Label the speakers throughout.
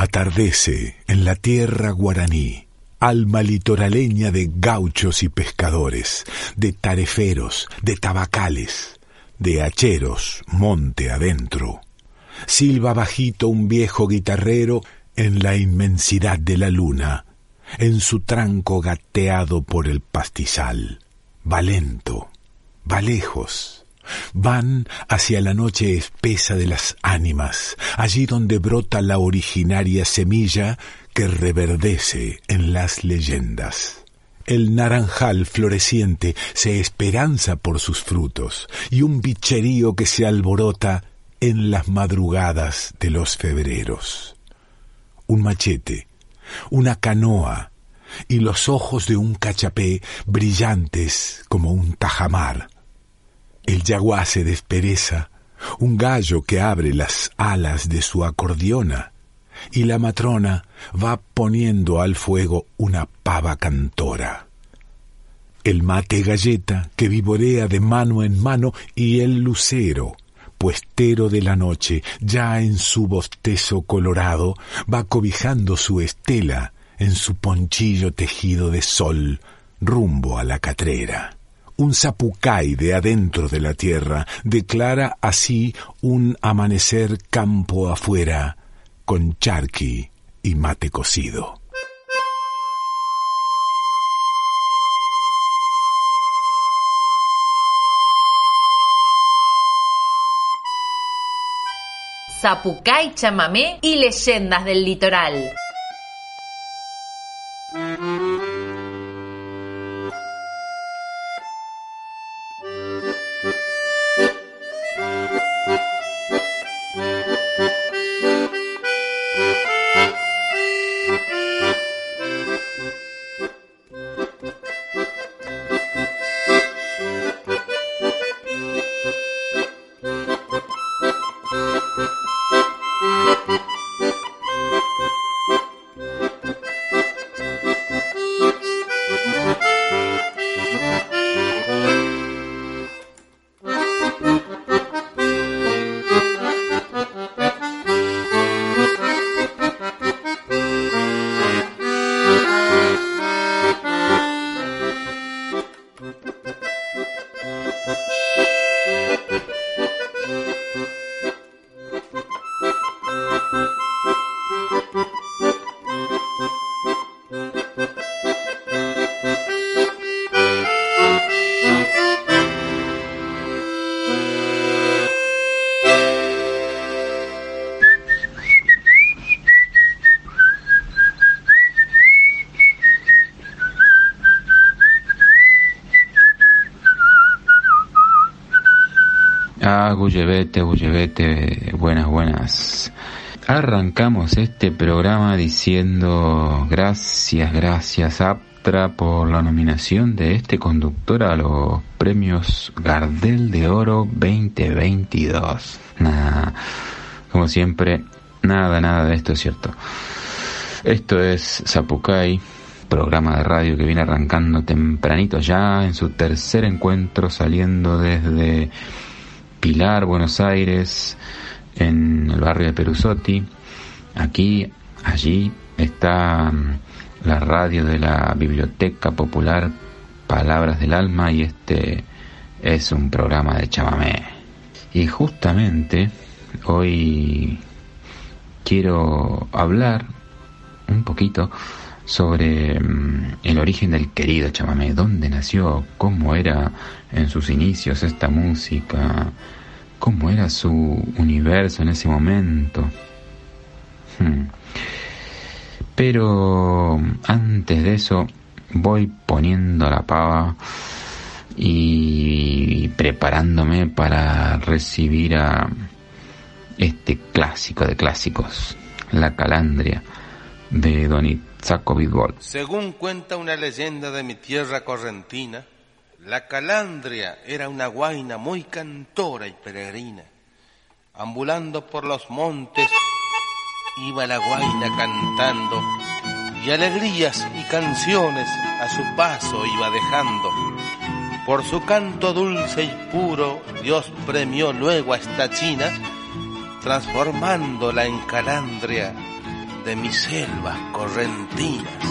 Speaker 1: Atardece en la tierra guaraní, alma litoraleña de gauchos y pescadores, de tareferos, de tabacales, de hacheros, monte adentro. Silba bajito un viejo guitarrero en la inmensidad de la luna, en su tranco gateado por el pastizal. Va lento, va lejos, Van hacia la noche espesa de las ánimas, allí donde brota la originaria semilla que reverdece en las leyendas. El naranjal floreciente se esperanza por sus frutos y un bicherío que se alborota en las madrugadas de los febreros. Un machete, una canoa y los ojos de un cachapé brillantes como un tajamar el yaguá se despereza, un gallo que abre las alas de su acordeona, y la matrona va poniendo al fuego una pava cantora. El mate galleta que vivorea de mano en mano y el lucero, puestero de la noche, ya en su bostezo colorado, va cobijando su estela en su ponchillo tejido de sol rumbo a la catrera un zapucay de adentro de la tierra, declara así un amanecer campo afuera, con charqui y mate cocido.
Speaker 2: Zapucay, chamamé y leyendas del litoral.
Speaker 3: Bullevete, Bullevete, buenas, buenas. Arrancamos este programa diciendo gracias, gracias Aptra por la nominación de este conductor a los premios Gardel de Oro 2022. Nada, como siempre, nada, nada de esto es cierto. Esto es Zapucay, programa de radio que viene arrancando tempranito ya en su tercer encuentro saliendo desde Pilar, Buenos Aires, en el barrio de Perusotti. Aquí, allí está mm, la radio de la Biblioteca Popular Palabras del Alma y este es un programa de chamamé. Y justamente hoy quiero hablar un poquito sobre mm, el origen del querido chamamé, dónde nació, cómo era en sus inicios esta música, cómo era su universo en ese momento. Hmm. Pero antes de eso voy poniendo la pava y preparándome para recibir a este clásico de clásicos, La Calandria de Don
Speaker 4: Según cuenta una leyenda de mi tierra correntina, la calandria era una guaina muy cantora y peregrina. Ambulando por los montes, iba la guaina cantando y alegrías y canciones a su paso iba dejando. Por su canto dulce y puro, Dios premió luego a esta china, transformándola en calandria de mis selvas correntinas.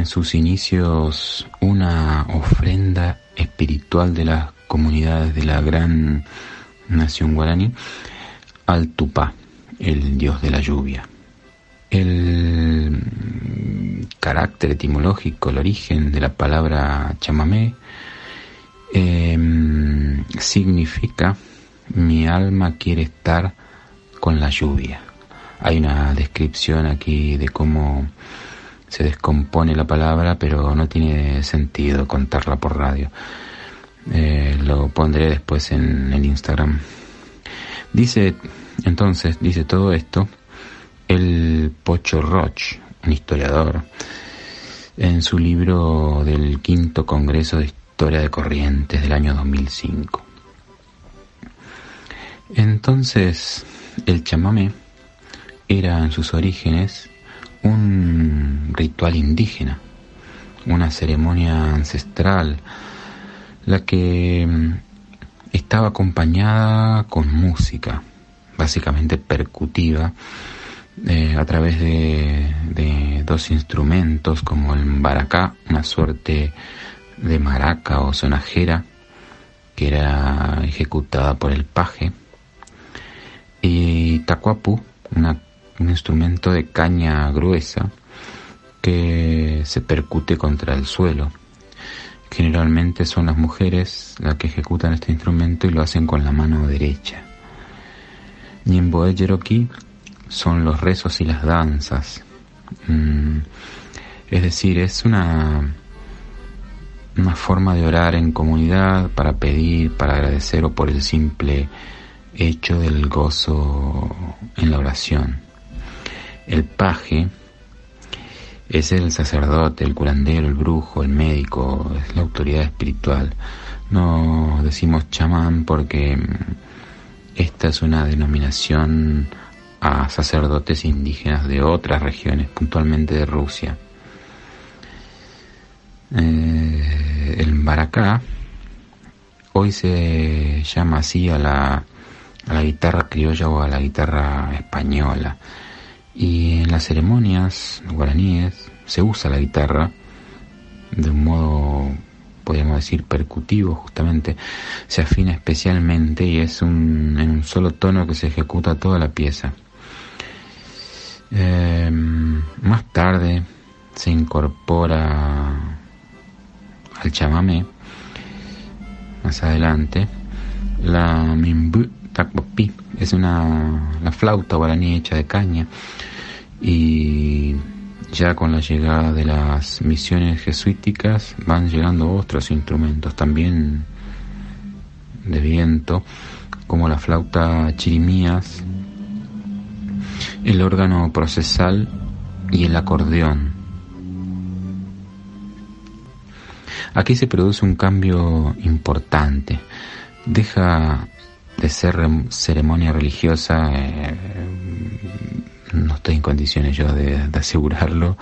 Speaker 3: En sus inicios una ofrenda espiritual de las comunidades de la gran nación guaraní al Tupá, el dios de la lluvia. El carácter etimológico, el origen de la palabra chamamé, em, significa mi alma quiere estar con la lluvia. Hay una descripción aquí de cómo se descompone la palabra, pero no tiene sentido contarla por radio. Eh, lo pondré después en el Instagram. Dice, entonces, dice todo esto, el Pocho Roch, un historiador, en su libro del quinto Congreso de Historia de Corrientes del año 2005. Entonces, el chamamé era en sus orígenes un ritual indígena, una ceremonia ancestral, la que mm, estaba acompañada con música, básicamente percutiva, eh, a través de, dos instrumentos como el baracá, una suerte de maraca o sonajera que era ejecutada por el paje, y tacuapu, una un instrumento de caña gruesa que se percute contra el suelo. Generalmente son las mujeres las que ejecutan este instrumento y lo hacen con la mano derecha. Cherokee son los rezos y las danzas. Mm, es decir, es una, una forma de orar en comunidad para pedir, para agradecer o por el simple hecho del gozo en la oración. El paje es el sacerdote, el curandero, el brujo, el médico, es la autoridad espiritual. No decimos chamán porque esta es una denominación a sacerdotes indígenas de otras regiones, puntualmente de Rusia. Eh, el baracá hoy se llama así a la guitarra criolla o a la guitarra española. Y en las ceremonias guaraníes se usa la guitarra de un modo, podríamos decir, percutivo, justamente. Se afina especialmente y es un, en un solo tono que se ejecuta toda la pieza. Em, más tarde se incorpora al chamamé, más adelante, la mimbu takwapi, es una la flauta guaraní hecha de caña y ya con la llegada de las misiones jesuíticas van llegando otros instrumentos también de viento como la flauta chirimías, el órgano procesal y el acordeón. Aquí se produce un cambio importante. Deja de ser ceremonia religiosa, eh, no estoy en condiciones yo de, asegurarlo,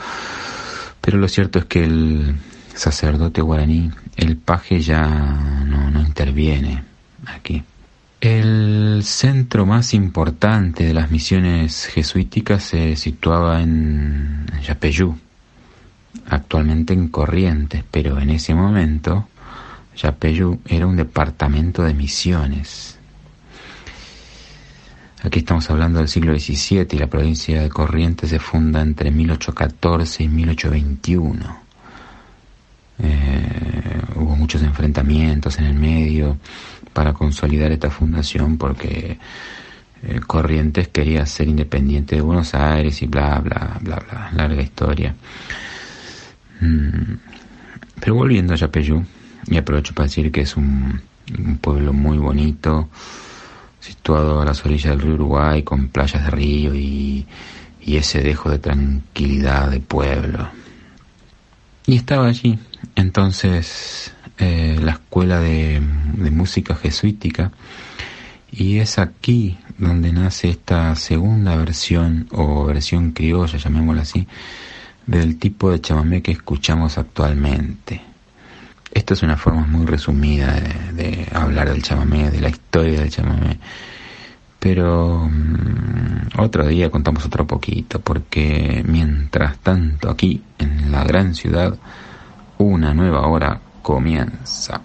Speaker 3: pero lo cierto es que el sacerdote guaraní, el paje ya no, no interviene aquí. El centro más importante de las misiones jesuíticas se situaba en Yapeyú, actualmente en Corrientes, pero en ese momento Yapeyú era un departamento de misiones. Aquí estamos hablando del siglo XVII y la provincia de Corrientes se funda entre 1814 y 1821. Eh, hubo muchos enfrentamientos en el medio para consolidar esta fundación porque eh, Corrientes quería ser independiente de Buenos Aires y bla, bla, bla, bla, larga historia. Mm, pero volviendo a Yapeyú, y aprovecho para decir que es un pueblo muy bonito, situado a las orillas del río Uruguay, con playas de río y, ese dejo de tranquilidad de pueblo. Y estaba allí entonces eh, la escuela de, de música jesuítica y es aquí donde nace esta segunda versión o versión criolla, llamémosla así, del tipo de chamamé que escuchamos actualmente. Esto es una forma muy resumida de, hablar del chamamé, de la historia del chamamé. Pero mm, otro día contamos otro poquito, porque mientras tanto aquí, en la gran ciudad, una nueva hora comienza.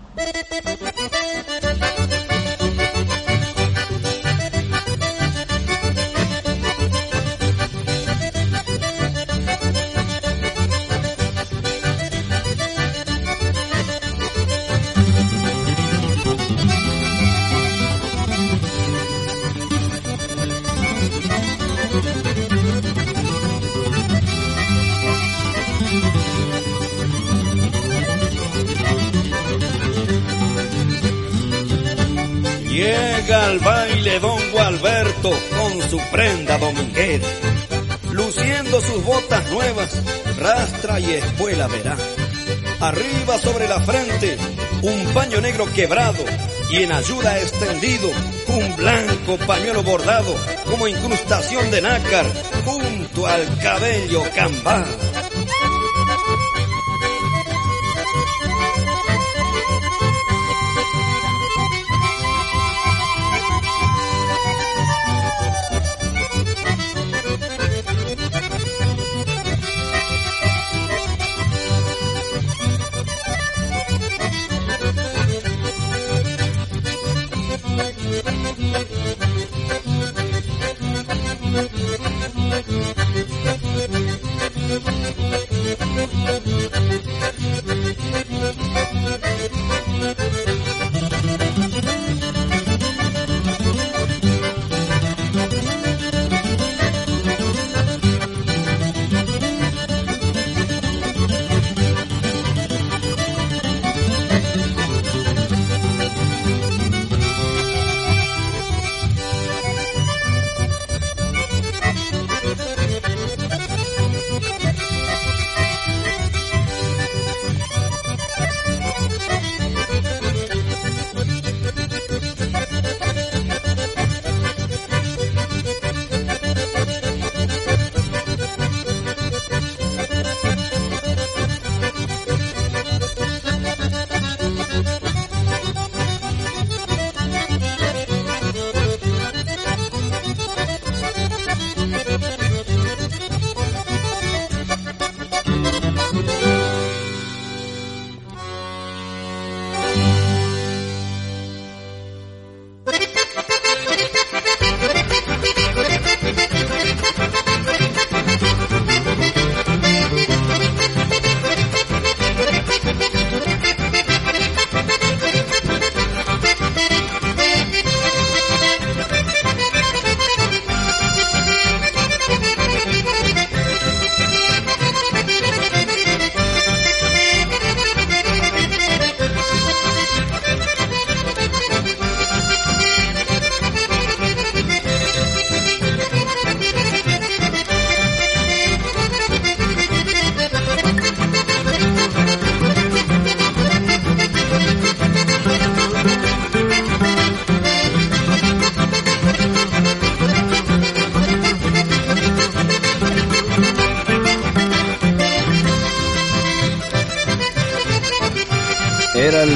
Speaker 5: Al baile don Gualberto con su prenda dominguera, luciendo sus botas nuevas, rastra y espuela verá. Arriba sobre la frente, un paño negro quebrado y en ayuda extendido, un blanco pañuelo bordado como incrustación de nácar junto al cabello cambado.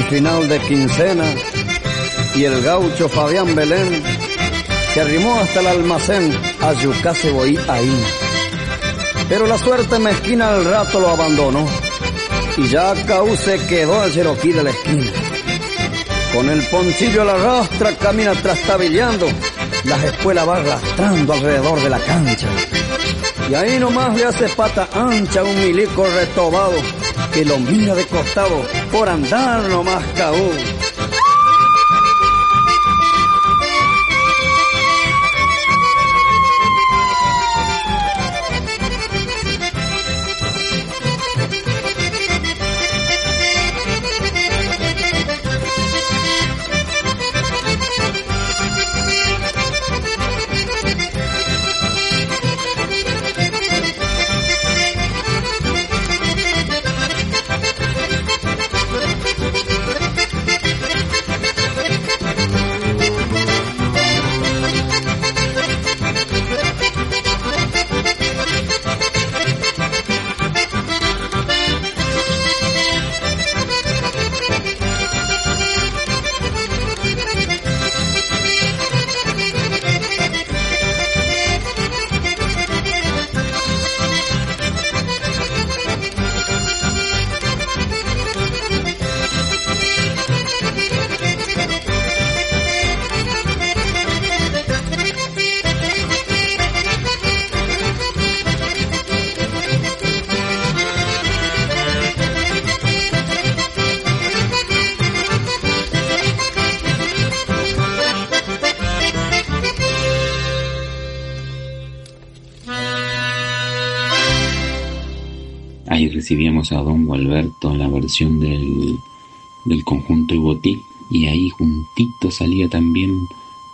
Speaker 5: Final de quincena y el gaucho Fabián Belén se arrimó hasta el almacén a yucase voy ahí. Pero la suerte mezquina al rato lo abandonó y ya Caú se quedó al Cherokee de la esquina. Con el poncillo a la rastra camina trastabillando, las espuelas va arrastrando alrededor de la cancha. Y ahí nomás le hace pata ancha un milico retobado que lo mira de costado por andar nomás Caú.
Speaker 3: Recibíamos a Don Gualberto en la versión del, del conjunto Ibotí y ahí juntito salía también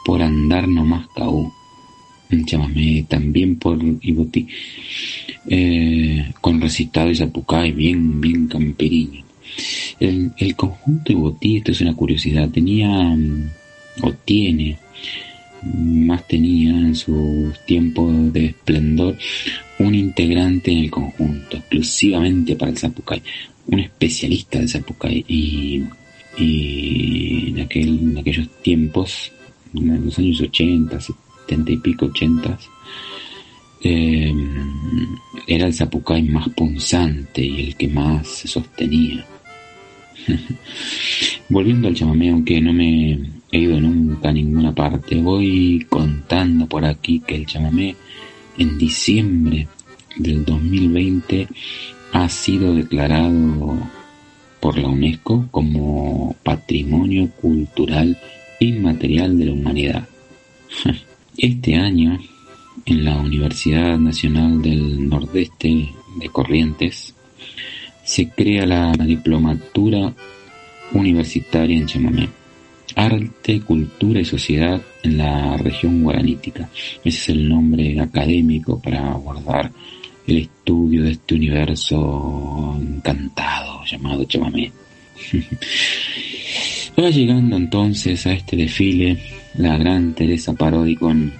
Speaker 3: por andar nomás caú chamamé también por Ibotí. Eh, con recitado y zapucay bien bien camperiño el, el conjunto Ibotí esto es una curiosidad tenía o tiene más tenía en sus tiempos de esplendor un integrante en el conjunto, exclusivamente para el Zapucay, un especialista del Zapucay y, en, aquel, en aquellos tiempos, en los años 80, 70 y pico, 80, eh, era el Zapucay más punzante y el que más se sostenía. Volviendo al chamamé, aunque no me he ido nunca a ninguna parte, voy contando por aquí que el chamamé en diciembre del 2020 ha sido declarado por la UNESCO como Patrimonio Cultural Inmaterial de la Humanidad. Este año, en la Universidad Nacional del Nordeste de Corrientes, se crea la diplomatura universitaria en chamamé. Arte, Cultura y Sociedad en la región guaranítica. Ese es el nombre académico para abordar el estudio de este universo encantado llamado chamamé. Va llegando entonces a este desfile la gran Teresa Parodi con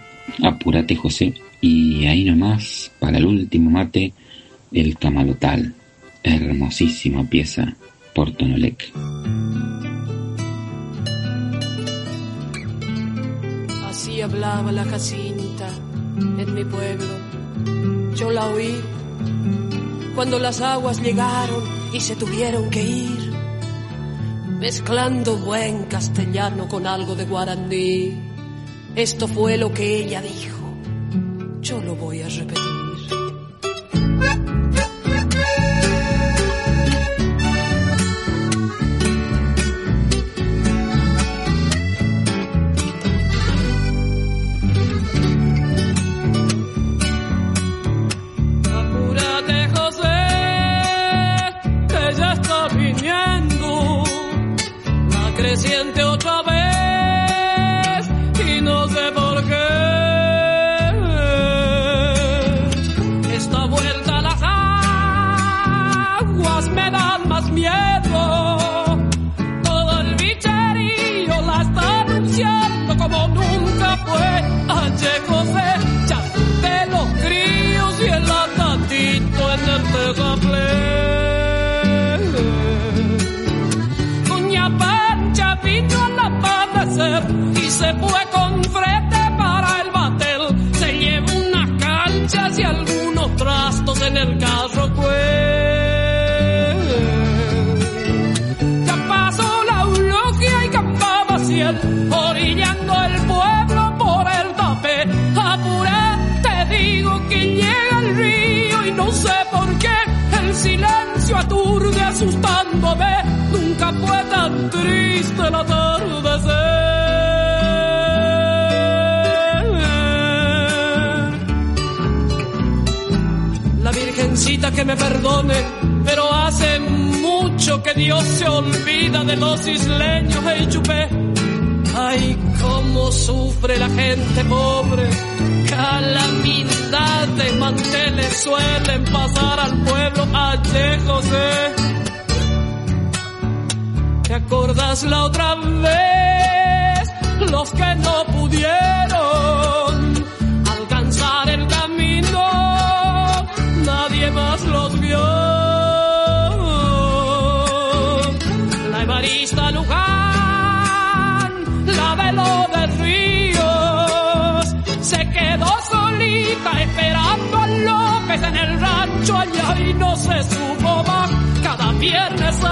Speaker 3: Apurate José y ahí nomás, para el último mate, el Camalotal, hermosísima pieza por Tonolec.
Speaker 6: Hablaba la Jacinta en mi pueblo. Yo la oí cuando las aguas llegaron y se tuvieron que ir, mezclando buen castellano con algo de guaraní. Esto fue lo que ella dijo. Yo lo voy a repetir. Aturde asustándome. Nunca fue tan triste el atardecer. La virgencita que me perdone, pero hace mucho que Dios se olvida de los isleños, hey chupé. Ay, cómo sufre la gente pobre. Calamidades, manteles suelen pasar al pueblo. Ayer, José. ¿Te acordás la otra vez? Los que no pudieron En el rancho allá y no se supo más. Cada viernes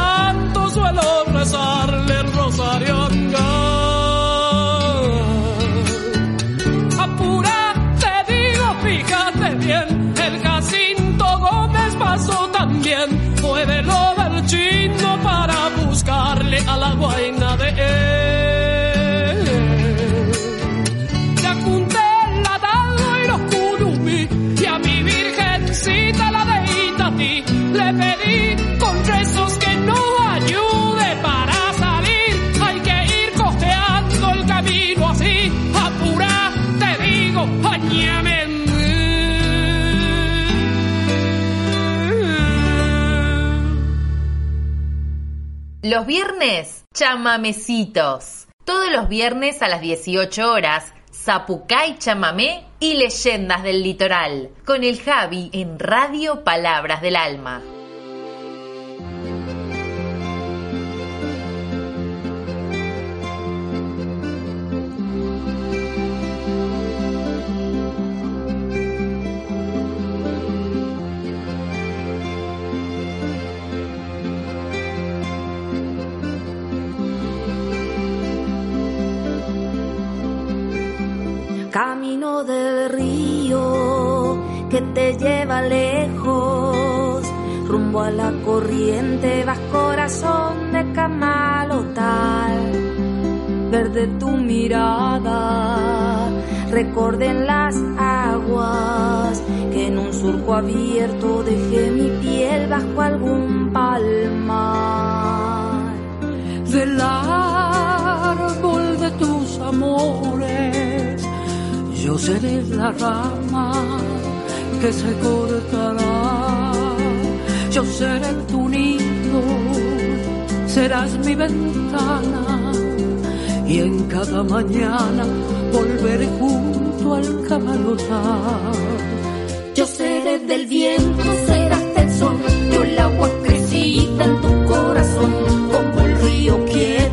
Speaker 6: Los
Speaker 2: viernes, chamamecitos. Todos los viernes a las 18 horas, Zapucay Chamamé y Leyendas del Litoral. Con el Javi en Radio Palabras del Alma.
Speaker 7: Lleva lejos, rumbo a la corriente vas corazón de camalotal. Verde tu mirada, recorden las aguas que en un surco abierto dejé mi piel bajo algún palmar.
Speaker 6: Del árbol de tus amores, yo seré la rama que se cortará. Yo seré tu nido, serás mi ventana y en cada mañana volveré junto al camalotar.
Speaker 7: Yo seré del viento, serás del sol, yo el agua crecida en tu corazón, como el río quieto,